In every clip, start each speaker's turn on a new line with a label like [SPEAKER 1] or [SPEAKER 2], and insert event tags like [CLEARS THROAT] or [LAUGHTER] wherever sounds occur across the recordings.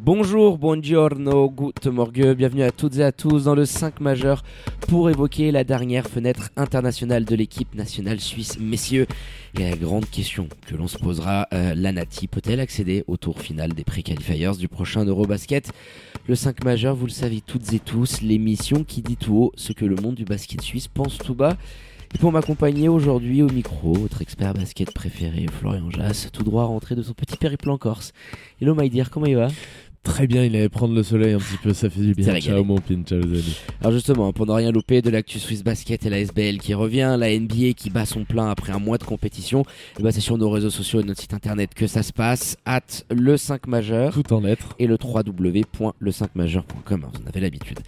[SPEAKER 1] Bonjour, buongiorno, good morgue, bienvenue à toutes et à tous dans le 5 majeur pour évoquer la dernière fenêtre internationale de l'équipe nationale suisse. Messieurs, et la grande question que l'on se posera, euh, la Nati peut-elle accéder au tour final des pré-qualifiers du prochain Eurobasket? Le 5 majeur, vous le savez toutes et tous, l'émission qui dit tout haut ce que le monde du basket suisse pense tout bas. Et pour m'accompagner aujourd'hui au micro, votre expert basket préféré, Florian Jass, tout droit rentré de son petit périple en Corse. Hello my dear, comment il va?
[SPEAKER 2] Très bien, il allait prendre le soleil un petit peu, ça fait du bien. Ciao mon pin, ciao les amis.
[SPEAKER 1] Alors justement, pour ne rien louper de l'actu Swiss Basket et la SBL qui revient, la NBA qui bat son plein après un mois de compétition, et bah c'est sur nos réseaux sociaux et notre site internet que ça se passe, at le 5 majeur.
[SPEAKER 2] Tout en lettres.
[SPEAKER 1] Et le www.le5majeur.com, vous en avez l'habitude.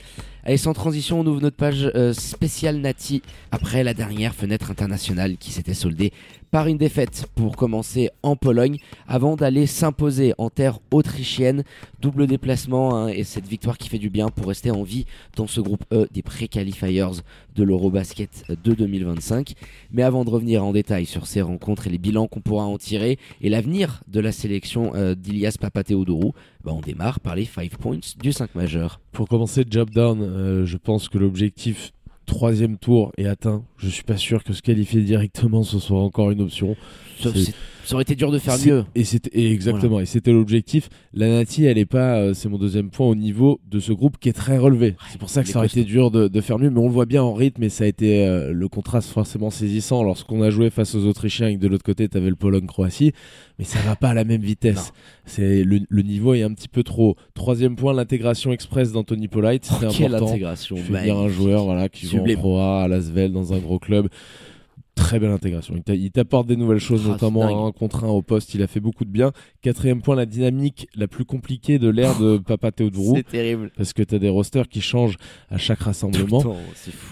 [SPEAKER 1] Allez, sans transition, on ouvre notre page euh, spéciale Nati après la dernière fenêtre internationale qui s'était soldée par une défaite pour commencer en Pologne avant d'aller s'imposer en terre autrichienne. Double déplacement hein, et cette victoire qui fait du bien pour rester en vie dans ce groupe E des pré-qualifiers de l'Eurobasket de 2025. Mais avant de revenir en détail sur ces rencontres et les bilans qu'on pourra en tirer et l'avenir de la sélection euh, d'Ilias Papatheodourou, bah on démarre par les 5 points du 5 majeur.
[SPEAKER 2] Pour commencer, job down, euh, je pense que l'objectif troisième tour est atteint. Je suis pas sûr que se qualifier directement ce soit encore une option.
[SPEAKER 1] Ça aurait été dur de faire mieux.
[SPEAKER 2] Et c'était exactement. Et c'était l'objectif. La Nati, elle est pas, euh, c'est mon deuxième point au niveau de ce groupe qui est très relevé. c'est pour ça que ça aurait été dur de, faire mieux, mais on le voit bien en rythme et ça a été euh, le contraste forcément saisissant lorsqu'on a joué face aux Autrichiens et que de l'autre côté tu avais le Pologne-Croatie, mais ça va pas à la même vitesse. C'est le, niveau est un petit peu trop. Troisième point, l'intégration express d'Anthony Polite.
[SPEAKER 1] Oh,
[SPEAKER 2] c'est
[SPEAKER 1] quelle
[SPEAKER 2] important.
[SPEAKER 1] intégration
[SPEAKER 2] un joueur voilà qui joue en Pro A à Lasvel dans un gros club très belle intégration. Il t'apporte des nouvelles choses, ah, notamment un contre un au poste. Il a fait beaucoup de bien. Quatrième point, la dynamique la plus compliquée de l'ère de [LAUGHS] Papa Théodorou.
[SPEAKER 1] C'est terrible.
[SPEAKER 2] Parce que tu as des rosters qui changent à chaque rassemblement.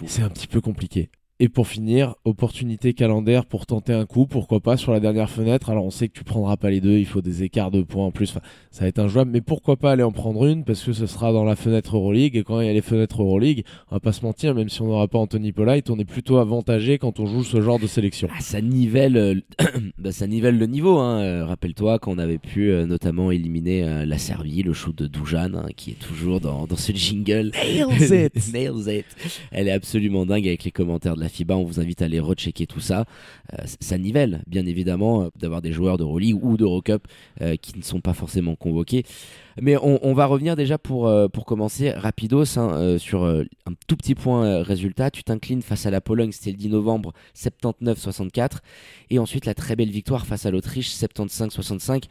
[SPEAKER 1] C'est
[SPEAKER 2] un petit peu compliqué. Et pour finir, opportunité calendaire pour tenter un coup, pourquoi pas sur la dernière fenêtre. Alors on sait que tu prendras pas les deux, il faut des écarts de points en plus, ça va être injouable, mais pourquoi pas aller en prendre une parce que ce sera dans la fenêtre Euroleague et quand il y a les fenêtres Euroleague, on va pas se mentir, même si on n'aura pas Anthony Polite, on est plutôt avantagé quand on joue ce genre de sélection.
[SPEAKER 1] Ah, ça nivelle, euh, [CLEARS THROAT] bah, ça nivelle le niveau. Hein. Euh, rappelle-toi qu'on avait pu euh, notamment éliminer la Serbie, le shoot de Dujan, hein, qui est toujours dans, dans ce jingle.
[SPEAKER 2] Nails it.
[SPEAKER 1] Nails it. Elle est absolument dingue avec les commentaires de la FIBA. On vous invite à aller rechecker tout ça. Euh, ça nivelle, bien évidemment, euh, d'avoir des joueurs de d'Euroleague ou d'Eurocup euh, qui ne sont pas forcément convoqués. Mais on, va revenir déjà pour, pour commencer rapidos hein, sur un tout petit point résultat. Tu t'inclines face à la Pologne, c'était le 10 novembre 79-64. Et ensuite la très belle victoire face à l'Autriche 75-65.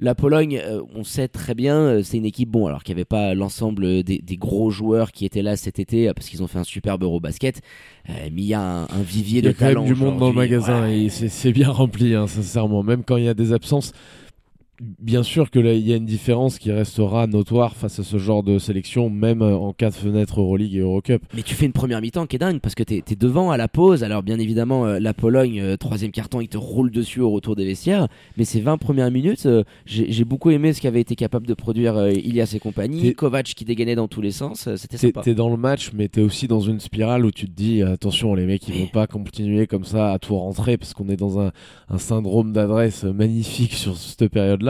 [SPEAKER 1] La Pologne, euh, on sait très bien, euh, c'est une équipe bon, alors qu'il n'y avait pas l'ensemble des, gros joueurs qui étaient là cet été euh, parce qu'ils ont fait un superbe Eurobasket, mais il y a un, vivier de talent.
[SPEAKER 2] Il y a quand même du monde dans le magasin et c'est bien rempli, hein, sincèrement. Même quand il y a des absences, Bien sûr que il y a une différence qui restera notoire face à ce genre de sélection, même euh, en cas de fenêtre Euroleague et Eurocup.
[SPEAKER 1] Mais tu fais une première mi-temps qui est dingue parce que tu es, devant à la pause. Alors, bien évidemment, euh, la Pologne, euh, troisième carton, il te roule dessus au retour des vestiaires. Mais ces 20 premières minutes, j'ai beaucoup aimé ce qu'avait été capable de produire Ilias et compagnie. Kovac qui dégainait dans tous les sens. C'était sympa.
[SPEAKER 2] T'es dans le match, mais t'es aussi dans une spirale où tu te dis attention, les mecs, ils vont pas continuer comme ça à tout rentrer parce qu'on est dans un, un syndrome d'adresse magnifique sur cette période-là.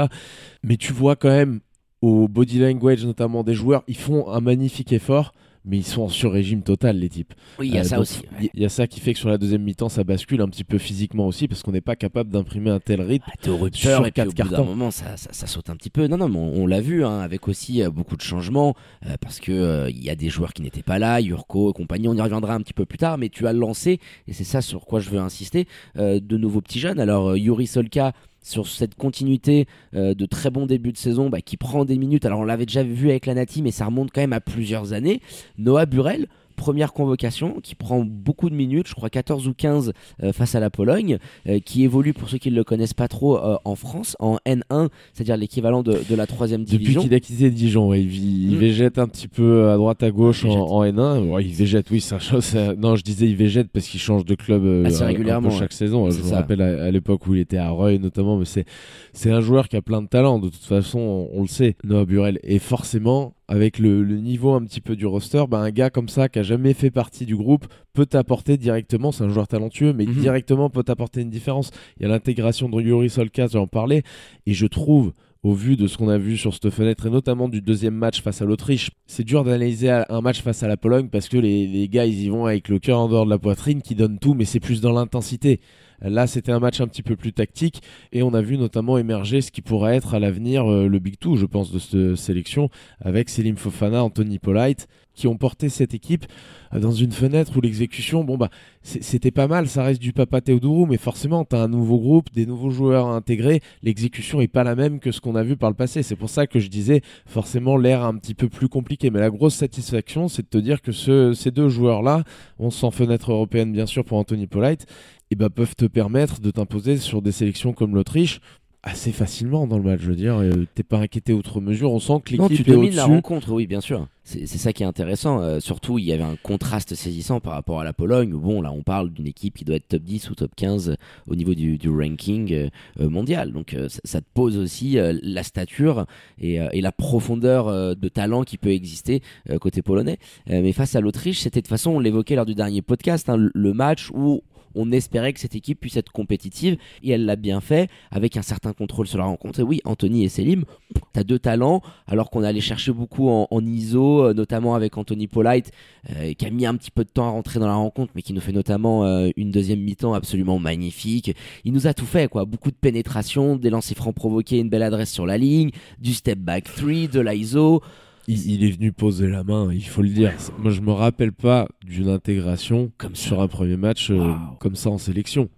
[SPEAKER 2] Mais tu vois quand même au body language notamment des joueurs, ils font un magnifique effort, mais ils sont en sur-régime total les types.
[SPEAKER 1] Oui, il y a euh, ça aussi.
[SPEAKER 2] Il y a ça qui fait que sur la deuxième mi-temps, ça bascule un petit peu physiquement aussi parce qu'on n'est pas capable d'imprimer un tel rythme.
[SPEAKER 1] Ah, au rupture et puis au bout d'un moment, ça, ça, saute un petit peu. Non, non, mais on, l'a vu hein, avec aussi euh, beaucoup de changements euh, parce que il y a des joueurs qui n'étaient pas là, Yurko et compagnie. On y reviendra un petit peu plus tard, mais tu as lancé et c'est ça sur quoi je veux insister de nouveaux petits jeunes. Alors Yuri Solka sur cette continuité euh, de très bons débuts de saison bah, qui prend des minutes. Alors on l'avait déjà vu avec la Nati, mais ça remonte quand même à plusieurs années. Noah Burel, première convocation, qui prend beaucoup de minutes, je crois 14 ou 15 face à la Pologne, qui évolue pour ceux qui ne le connaissent pas trop en France, en N1, c'est-à-dire l'équivalent de, la troisième division.
[SPEAKER 2] Depuis qu'il a quitté Dijon, il, mm. végète un petit peu à droite à gauche en, N1. il végète, oui, c'est chose. Non, je disais il végète parce qu'il change de club assez régulièrement chaque saison. Je me rappelle à, l'époque où il était à Reuil notamment, mais c'est c'est un joueur qui a plein de talent. De toute façon, on, le sait, Noah Burel. Et forcément, avec le, niveau un petit peu du roster, bah, un gars comme ça qui a jamais fait partie du groupe peut t'apporter directement, c'est un joueur talentueux, mais mhm. directement peut t'apporter une différence. Il y a l'intégration de Yuri Solkas, j'en parlais, et je trouve au vu de ce qu'on a vu sur cette fenêtre et notamment du deuxième match face à l'Autriche. C'est dur d'analyser un match face à la Pologne parce que les, les, gars ils y vont avec le cœur en dehors de la poitrine qui donnent tout mais c'est plus dans l'intensité. Là, c'était un match un petit peu plus tactique et on a vu notamment émerger ce qui pourrait être à l'avenir euh, le Big Two, je pense, de cette sélection avec Selim Fofana, Anthony Polite qui ont porté cette équipe euh, dans une fenêtre où l'exécution, bon bah c'était pas mal, ça reste du Papa Teodoro, mais forcément tu as un nouveau groupe, des nouveaux joueurs à intégrer, l'exécution est pas la même que ce qu'on a vu par le passé. C'est pour ça que je disais forcément l'air un petit peu plus compliqué, mais la grosse satisfaction c'est de te dire que ces deux joueurs-là, on sent fenêtre européenne bien sûr pour Anthony Polite, et bah, peuvent te permettre de t'imposer sur des sélections comme l'Autriche assez facilement dans le match. Je veux dire, euh, t'es pas inquiété outre mesure. On sent que l'équipe
[SPEAKER 1] tu domines la rencontre, oui, bien sûr. C'est ça qui est intéressant. Euh, surtout, il y avait un contraste saisissant par rapport à la Pologne. Bon, là, on parle d'une équipe qui doit être top 10 ou top 15 au niveau du, ranking euh, mondial. Donc, ça, te pose aussi la stature et, la profondeur de talent qui peut exister côté polonais. mais face à l'Autriche, c'était de toute façon, on l'évoquait lors du dernier podcast, hein, le match où on espérait que cette équipe puisse être compétitive et elle l'a bien fait avec un certain contrôle sur la rencontre. Et oui, Anthony et Selim, tu as deux talents alors qu'on allait chercher beaucoup en, ISO, euh, notamment avec Anthony Polite euh, qui a mis un petit peu de temps à rentrer dans la rencontre mais qui nous fait notamment euh, une deuxième mi-temps absolument magnifique. Il nous a tout fait quoi, beaucoup de pénétration, des lancers francs provoqués, une belle adresse sur la ligne, du step back 3, de l'ISO
[SPEAKER 2] il, est venu poser la main, il faut le dire. Moi, je me rappelle pas d'une intégration comme sur un premier match euh, comme ça en sélection.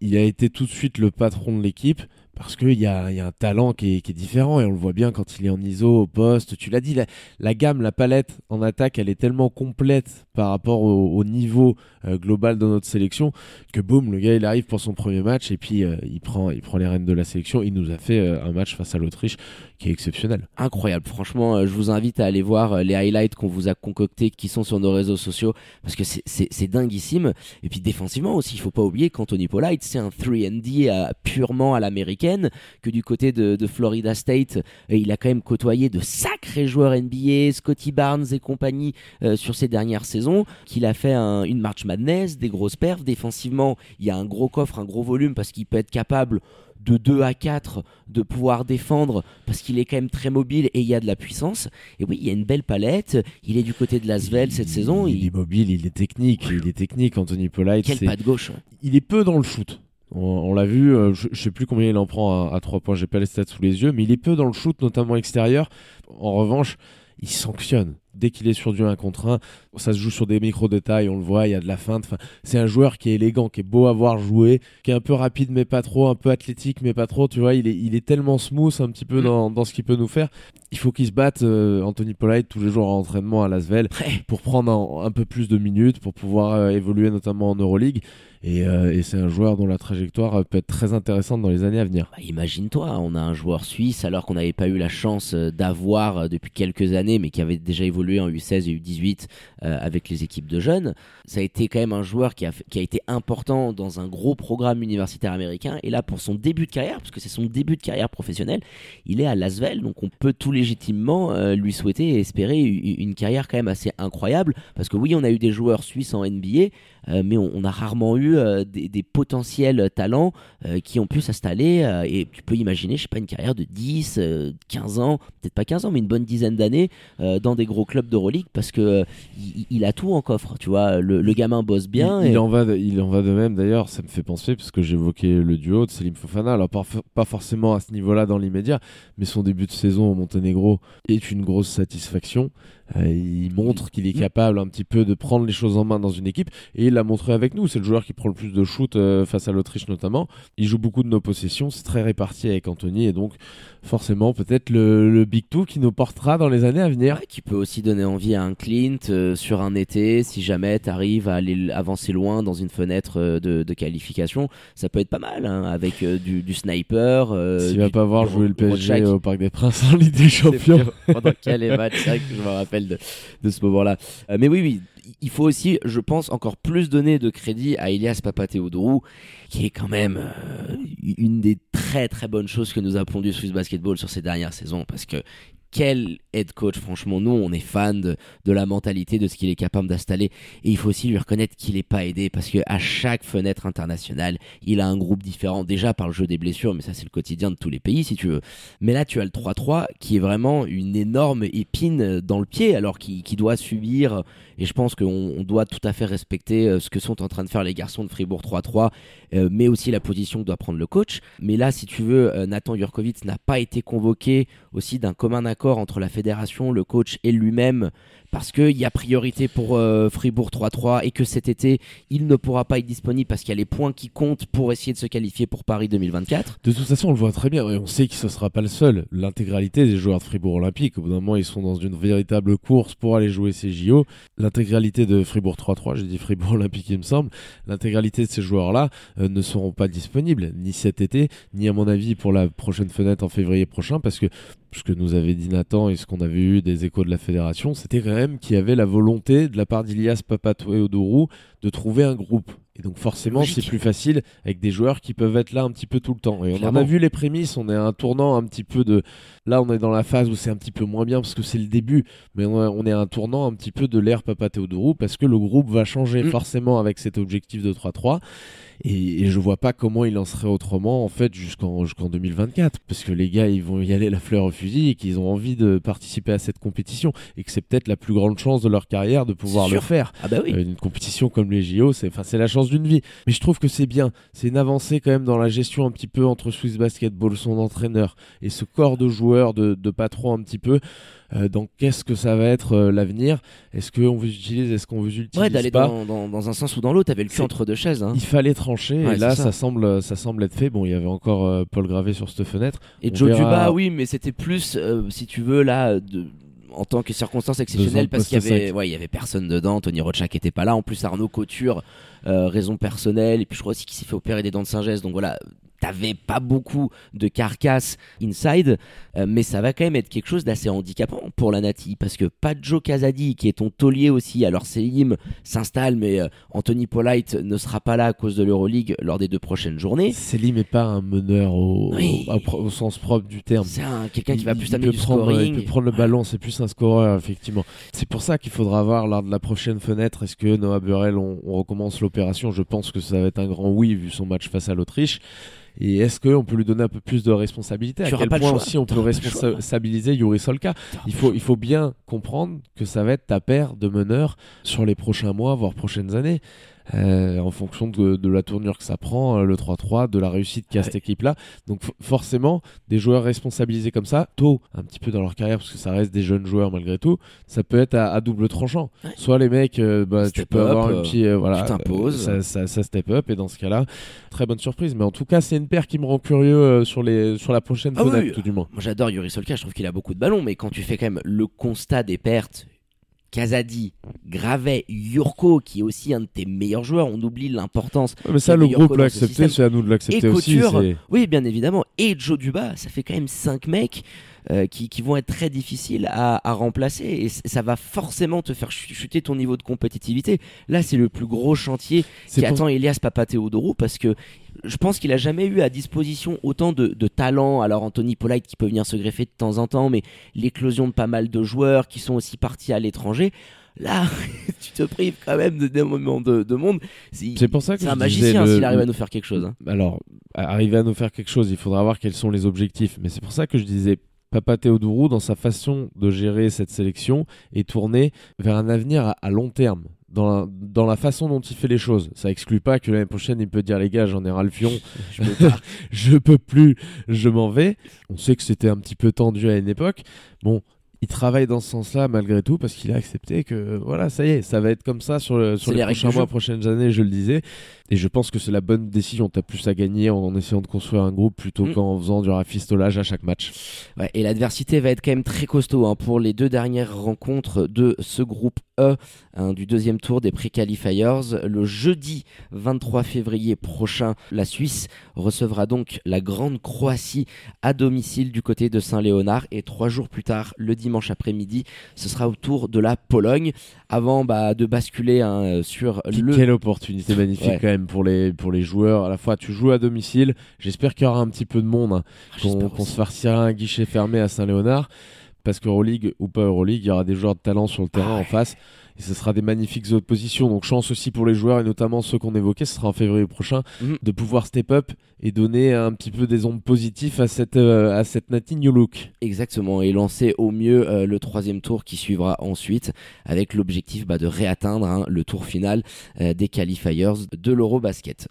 [SPEAKER 2] Il, a été tout de suite le patron de l'équipe parce qu'il y a, y a, un talent qui est, différent et on le voit bien quand il est en ISO au poste. Tu l'as dit, la, gamme, la palette en attaque, elle est tellement complète par rapport au, niveau euh, global de notre sélection que boum, le gars il arrive pour son premier match et puis euh, il, prend, il prend les rênes de la sélection. Il nous a fait un match face à l'Autriche qui est exceptionnel.
[SPEAKER 1] Incroyable, franchement, euh, je vous invite à aller voir euh, les highlights qu'on vous a concoctés qui sont sur nos réseaux sociaux parce que c'est dinguissime. Et puis défensivement aussi, il faut pas oublier qu'Anthony Polite, c'est un 3D euh, purement à l'américaine, que du côté de, Florida State, il a quand même côtoyé de sacrés joueurs NBA, Scotty Barnes et compagnie sur ces dernières saisons, qu'il a fait une March Madness, des grosses perfs. Défensivement, il y a un gros coffre, un gros volume parce qu'il peut être capable de 2 à 4 de pouvoir défendre parce qu'il est quand même très mobile et il y a de la puissance. Et oui, il y a une belle palette. Il est du côté de Lasvel cette saison.
[SPEAKER 2] Il, est mobile, il est technique. Il est technique, Anthony Polite.
[SPEAKER 1] Quel pas de gauche. Hein.
[SPEAKER 2] Il est peu dans le shoot. On, l'a vu, euh, je, ne sais plus combien il en prend à, à 3 points, j'ai pas les stats sous les yeux, mais il est peu dans le shoot, notamment extérieur. En revanche, il sanctionne dès qu'il est sur du 1 contre 1, ça se joue sur des micro-détails, on le voit, il y a de la feinte. Enfin, c'est un joueur qui est élégant, qui est beau à voir jouer, qui est un peu rapide mais pas trop, un peu athlétique mais pas trop. Tu vois, il est, il est tellement smooth un petit peu mm. dans, ce qu'il peut nous faire. Il faut qu'il se batte, euh, Anthony Polite, tous les jours en entraînement à Lasvel, pour prendre un, peu plus de minutes, pour pouvoir euh, évoluer notamment en Euroleague. Euh, et, c'est un joueur dont la trajectoire peut être très intéressante dans les années à venir.
[SPEAKER 1] Bah, imagine-toi, on a un joueur suisse alors qu'on n'avait pas eu la chance d'avoir depuis quelques années, mais qui avait déjà évolué en U16 et U18 euh, avec les équipes de jeunes. Ça a été quand même un joueur qui a, qui a été important dans un gros programme universitaire américain. Et là, pour son début de carrière, parce que c'est son début de carrière professionnelle, il est à Lasvel. Donc on peut tout légitimement euh, lui souhaiter et espérer une carrière quand même assez incroyable. Parce que oui, on a eu des joueurs suisses en NBA, mais on, a rarement eu des, des, potentiels talents qui ont pu s'installer. et tu peux imaginer, je sais pas, une carrière de 10, 15 ans, peut-être pas 15 ans, mais une bonne dizaine d'années dans des gros clubs club d'Euroleague parce que euh, il, a tout en coffre, tu vois. Le, gamin bosse bien.
[SPEAKER 2] Il, en va de, il en va de même d'ailleurs, ça me fait penser, parce que j'évoquais le duo de Selim Fofana, alors pas, pas forcément à ce niveau-là dans l'immédiat, mais son début de saison au Monténégro est une grosse satisfaction. Euh, il montre qu'il est capable un petit peu de prendre les choses en main dans une équipe et il l'a montré avec nous. C'est le joueur qui prend le plus de shoot euh, face à l'Autriche notamment. Il joue beaucoup de nos possessions, c'est très réparti avec Anthony et donc forcément peut-être le, Big Two qui nous portera dans les années à venir.
[SPEAKER 1] qui peut aussi donner envie à un Clint euh, sur un été, si jamais tu arrives à aller avancer loin dans une fenêtre euh, de, qualification, ça peut être pas mal, hein, avec euh, du, sniper.
[SPEAKER 2] S'il va pas voir jouer le PSG au Parc des Princes en Ligue des [LAUGHS] Champions.
[SPEAKER 1] Pendant quel match, je me rappelle de, de ce moment-là. mais oui, oui, il faut aussi, je pense, encore plus donner de crédit à Elias Papatheodorou, qui est quand même une des très très bonnes choses que nous a pondu Swiss Basketball sur ces dernières saisons, parce que quel head coach, franchement, nous, on est fan de, la mentalité, de ce qu'il est capable d'installer. Et il faut aussi lui reconnaître qu'il n'est pas aidé parce qu'à chaque fenêtre internationale, il a un groupe différent. Déjà par le jeu des blessures, mais ça, c'est le quotidien de tous les pays, si tu veux. Mais là, tu as le 3-3 qui est vraiment une énorme épine dans le pied, alors qu'il doit subir. Et je pense qu'on doit tout à fait respecter euh, ce que sont en train de faire les garçons de Fribourg 3-3, euh, mais aussi la position que doit prendre le coach. Mais là, si tu veux, euh, Nathan Jurkovic n'a pas été convoqué aussi d'un commun accord entre la fédération, le coach et lui-même parce qu'il y a priorité pour euh, Fribourg 3-3 et que cet été, il ne pourra pas être disponible parce qu'il y a les points qui comptent pour essayer de se qualifier pour Paris 2024.
[SPEAKER 2] De toute façon, on le voit très bien on sait que ce ne sera pas le seul. L'intégralité des joueurs de Fribourg Olympique, au bout d'un moment, ils sont dans une véritable course pour aller jouer ces JO. L'intégralité de Fribourg 3-3, j'ai dit Fribourg Olympique, il me semble, l'intégralité de ces joueurs-là euh, ne seront pas disponibles, ni cet été, ni à mon avis pour la prochaine fenêtre en février prochain, parce que ce que nous avait dit Nathan et ce qu'on avait eu des échos de la fédération, c'était quand même qu'il y avait la volonté de la part d'Ilias Papatouéodorou de trouver un groupe. Et donc forcément, c'est plus facile avec des joueurs qui peuvent être là un petit peu tout le temps. Et on en a vu les prémices, on est à un tournant un petit peu de... Là, on est dans la phase où c'est un petit peu moins bien parce que c'est le début, mais on, est à un tournant un petit peu de l'ère Papa parce que le groupe va changer mm. forcément avec cet objectif de 3-3. Et, et, je vois pas comment il en serait autrement en fait jusqu'en jusqu'en 2024 parce que les gars ils vont y aller la fleur au fusil et qu'ils ont envie de participer à cette compétition et que c'est peut-être la plus grande chance de leur carrière de pouvoir le faire.
[SPEAKER 1] Ah bah oui.
[SPEAKER 2] Euh, une compétition comme les JO, c'est enfin c'est la chance d'une vie. Mais je trouve que c'est bien, c'est une avancée quand même dans la gestion un petit peu entre Swiss Basketball, son entraîneur et ce corps de joueurs de, de patron un petit peu. Euh, donc qu'est-ce que ça va être euh, l'avenir? Est-ce qu'on vous utilise Est-ce qu'on vous utilise
[SPEAKER 1] Ouais, d'aller dans, dans, un sens ou dans l'autre. T'avais le cul entre deux chaises. Hein.
[SPEAKER 2] Il fallait trancher. et là, ça. semble, ça semble être fait. Bon, il y avait encore euh, Paul Gravé sur cette fenêtre.
[SPEAKER 1] Et Joe Duba, oui, mais c'était plus, si tu veux, là. De en tant que circonstance exceptionnelle parce qu'il y avait ouais, il y avait personne dedans Tony Rochak était pas là en plus Arnaud Couture raison personnelle et puis je crois aussi qu'il s'est fait opérer des dents de sagesse donc voilà t'avais pas beaucoup de carcasse inside, euh, mais ça va quand même être quelque chose d'assez handicapant pour la Nati, parce que pas Joe Casadi, qui est ton taulier aussi, alors Selim s'installe, mais euh, Anthony Polite ne sera pas là à cause de l'Euroleague lors des deux prochaines journées.
[SPEAKER 2] Selim est pas un meneur au, au, sens propre du terme.
[SPEAKER 1] C'est quelqu'un qui va plus du scoring.
[SPEAKER 2] Il peut prendre le ballon, c'est plus un scoreur, effectivement. C'est pour ça qu'il faudra voir lors de la prochaine fenêtre, est-ce que Noah Burrell, on recommence l'opération? Je pense que ça va être un grand oui, vu son match face à l'Autriche. Et est-ce qu'on peut lui donner un peu plus de responsabilité? À quel point aussi on peut responsabiliser Yuri Solka il faut, il faut bien comprendre que ça va être ta paire de meneurs sur les prochains mois, voire prochaines années. Euh, en fonction de, la tournure que ça prend, euh, le 3-3, de la réussite qu'a cette équipe-là. Donc forcément, des joueurs responsabilisés comme ça, tôt, un petit peu dans leur carrière, parce que ça reste des jeunes joueurs malgré tout, ça peut être à, double tranchant. Soit les mecs, euh, bah, tu peux avoir un petit... voilà, ça, ça, ça, step up, et dans ce cas-là, très bonne surprise. Mais en tout cas, c'est une paire qui me rend curieux sur, les, sur la prochaine ah tout du moins.
[SPEAKER 1] Moi j'adore Yuri Solka, je trouve qu'il a beaucoup de ballons, mais quand tu fais quand même le constat des pertes Kazadi, Gravet, Yurko, qui est aussi un de tes meilleurs joueurs. On oublie l'importance.
[SPEAKER 2] mais ça, le groupe l'a accepté, c'est à nous de l'accepter aussi.
[SPEAKER 1] Oui, bien évidemment. Et Joe Duba, ça fait quand même 5 mecs. Euh, qui, vont être très difficiles à, remplacer et ça va forcément te faire chuter ton niveau de compétitivité. Là, c'est le plus gros chantier qui attend Elias Papatheodorou parce que je pense qu'il a jamais eu à disposition autant de, de talent. Alors Anthony Polite qui peut venir se greffer de temps en temps, mais l'éclosion de pas mal de joueurs qui sont aussi partis à l'étranger là, [LAUGHS] tu te prives quand même de, de, monde.
[SPEAKER 2] C'est pour ça que
[SPEAKER 1] c'est un magicien s'il arrive à nous faire quelque chose. Hein.
[SPEAKER 2] Alors, arriver à nous faire quelque chose, il faudra voir quels sont les objectifs. Mais c'est pour ça que je disais Papa Théodourou, dans sa façon de gérer cette sélection, est tourné vers un avenir à, long terme. Dans la, dans la, façon dont il fait les choses. Ça exclut pas que l'année prochaine, il peut dire les gars, j'en ai ras le fion, [LAUGHS] je, peux [LAUGHS] je peux plus, je m'en vais. On sait que c'était un petit peu tendu à une époque. Bon, il travaille dans ce sens-là malgré tout parce qu'il a accepté que voilà, ça y est, ça va être comme ça sur, le, sur les, prochains mois, prochaines années, je le disais. Et je pense que c'est la bonne décision. T'as plus à gagner en, essayant de construire un groupe plutôt mm. qu'en faisant du rafistolage à chaque match.
[SPEAKER 1] Ouais, et l'adversité va être quand même très costaud hein, pour les deux dernières rencontres de ce groupe E hein, du deuxième tour des pré-qualifiers. Le jeudi 23 février prochain, la Suisse recevra donc la Grande Croatie à domicile du côté de Saint-Léonard. Et trois jours plus tard, le dimanche après-midi, ce sera au tour de la Pologne. Avant bah, de basculer hein, sur le.
[SPEAKER 2] Quelle opportunité magnifique quand même pour les, pour les joueurs. À la fois, tu joues à domicile. J'espère qu'il y aura un petit peu de monde, hein, ah, qu'on se farcira un guichet fermé à Saint-Léonard. Parce qu'Euroleague ou pas Euroleague, il y aura des joueurs de talent sur le terrain ah en face et ce sera des magnifiques oppositions. Donc chance aussi pour les joueurs et notamment ceux qu'on évoquait, ce sera en février prochain, mhm. de pouvoir step up et donner un petit peu des ondes positives à cette, euh, à cette Nati New Look.
[SPEAKER 1] Exactement, et lancer au mieux euh, le troisième tour qui suivra ensuite avec l'objectif bah, de réatteindre hein, le tour final euh, des qualifiers de l'Eurobasket.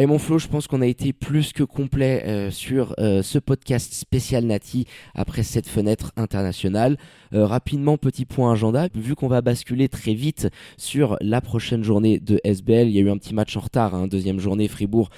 [SPEAKER 1] Et mon Flo, je pense qu'on a été plus que complet euh, sur euh, ce podcast spécial Nati après cette fenêtre internationale. Euh, rapidement, petit point agenda, vu qu'on va basculer très vite sur la prochaine journée de SBL, il y a eu un petit match en retard, hein, deuxième journée Fribourg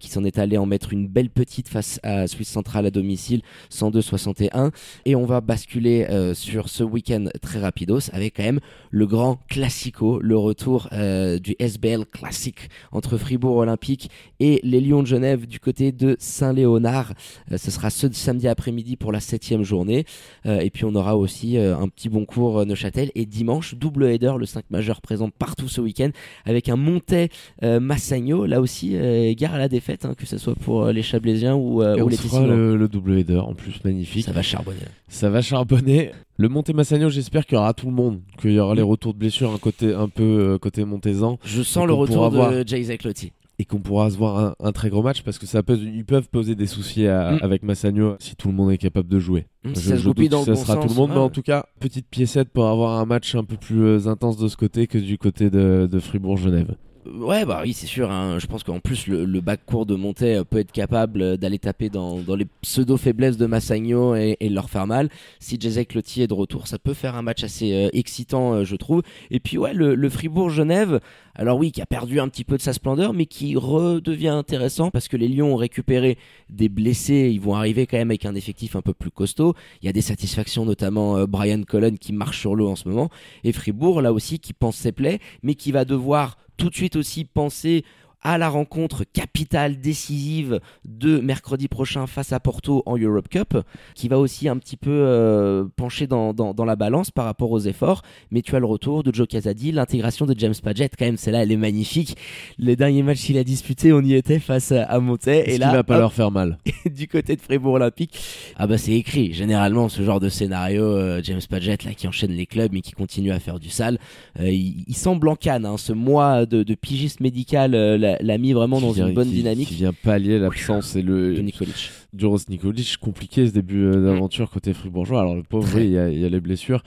[SPEAKER 1] qui s'en est allé en mettre une belle petite face à Suisse Centrale à domicile, 102-61. Et on va basculer sur ce week-end très rapidos avec quand même le grand classico, le retour du SBL classique entre Fribourg Olympique et les Lions de Genève du côté de Saint-Léonard. Euh, ce sera ce samedi après-midi pour la septième journée. Euh, et puis on aura aussi euh, un petit bon cours Neuchâtel. Et dimanche, double header, le 5 majeur présent partout ce week-end avec un Montais Massagno. Là aussi, gare à la défaite, hein, que ce soit pour les Chablaisiens ou, ou les
[SPEAKER 2] Tessinois. Le, le double header en plus magnifique.
[SPEAKER 1] Ça va charbonner.
[SPEAKER 2] Ça va charbonner. Le Monté Massagno, j'espère qu'il y aura tout le monde, qu'il y aura les retours de blessures un côté un peu côté montaisan.
[SPEAKER 1] Je sens le retour de Jay Zeklotti
[SPEAKER 2] et qu'on pourra se voir un, très gros match parce que ça peut, ils peuvent poser des soucis mm. avec Massagno si tout le monde est capable de jouer.
[SPEAKER 1] Mm, je, ça, doute que ça
[SPEAKER 2] sera tout le monde, mais en tout cas, petite piécette pour avoir un match un peu plus euh, intense de ce côté que du côté de, de Fribourg-Genève.
[SPEAKER 1] Ouais, bah oui, c'est sûr. Hein. Je pense qu'en plus, le, le bac court de Montaigne euh, peut être capable euh, d'aller taper dans, dans les pseudo-faiblesses de Massagno et, et, leur faire mal. Si Jezek Lotti est de retour, ça peut faire un match assez euh, excitant, je trouve. Et puis, ouais, le, Fribourg-Genève, alors oui, qui a perdu un petit peu de sa splendeur, mais qui redevient intéressant parce que les Lions ont récupéré des blessés. Ils vont arriver quand même avec un effectif un peu plus costaud. Il y a des satisfactions, notamment Brian Cullen qui marche sur l'eau en ce moment. Et Fribourg, là aussi, qui pense ses plaies, mais qui va devoir tout de suite aussi penser à la rencontre capitale décisive de mercredi prochain face à Porto en Europe Cup, qui va aussi un petit peu euh, pencher dans, dans, la balance par rapport aux efforts. Mais tu as le retour de Joe Casadi, l'intégration de James Paget, quand même, celle-là, elle est magnifique. Les derniers matchs qu'il a disputés, on y était face à Montaigne.
[SPEAKER 2] Et là, va pas leur faire mal. [LAUGHS]
[SPEAKER 1] du côté de Fribourg Olympique, ah bah c'est écrit. Généralement, ce genre de scénario, euh, James Paget, là, qui enchaîne les clubs mais qui continue à faire du sale, euh, il, semble en canne. Hein, ce mois de, de pigiste médical, l'a mis vraiment dans une bonne dynamique.
[SPEAKER 2] Qui vient pallier l'absence et le.
[SPEAKER 1] De Nikolic.
[SPEAKER 2] Duros Nikolic, compliqué ce début euh, d'aventure côté fribourgeois. Alors le pauvre, oui, il y, a les blessures.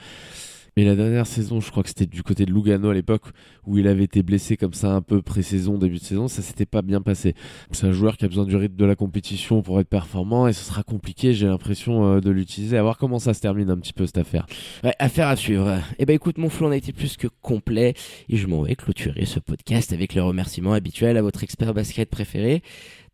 [SPEAKER 2] Mais la dernière saison, je crois que c'était du côté de Lugano à l'époque, où il avait été blessé comme ça un peu pré-saison, début de saison, ça s'était pas bien passé. C'est un joueur qui a besoin du rythme de la compétition pour être performant et ce sera compliqué, j'ai l'impression, euh, de l'utiliser. À voir comment ça se termine un petit peu cette affaire.
[SPEAKER 1] Ouais, affaire à suivre. Eh ben écoute, mon flou, on a été plus que complet et je m'en vais clôturer ce podcast avec les remerciements habituels à votre expert basket préféré.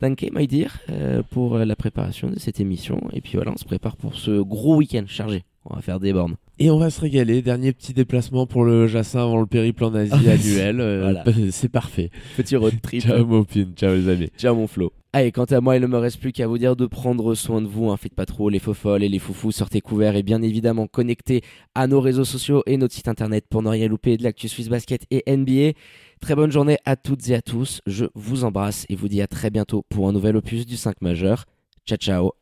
[SPEAKER 1] Danke, my dear, euh, pour la préparation de cette émission. Et puis voilà, on se prépare pour ce gros week-end chargé. On va faire des bornes.
[SPEAKER 2] Et on va se régaler. Dernier petit déplacement pour le Jassin avant le périple en Asie [LAUGHS] annuel. Euh, [LAUGHS] c'est parfait.
[SPEAKER 1] Petit road trip.
[SPEAKER 2] ciao mon pin, ciao les amis.
[SPEAKER 1] Ciao mon Flo. Allez, quant à moi, il ne me reste plus qu'à vous dire de prendre soin de vous. Hein. Faites pas trop les faux folles et les foufous. Sortez couverts et bien évidemment connectés à nos réseaux sociaux et notre site internet pour ne rien louper de l'actu Swiss Basket et NBA. Très bonne journée à toutes et à tous. Je vous embrasse et vous dis à très bientôt pour un nouvel opus du 5 majeur. Ciao ciao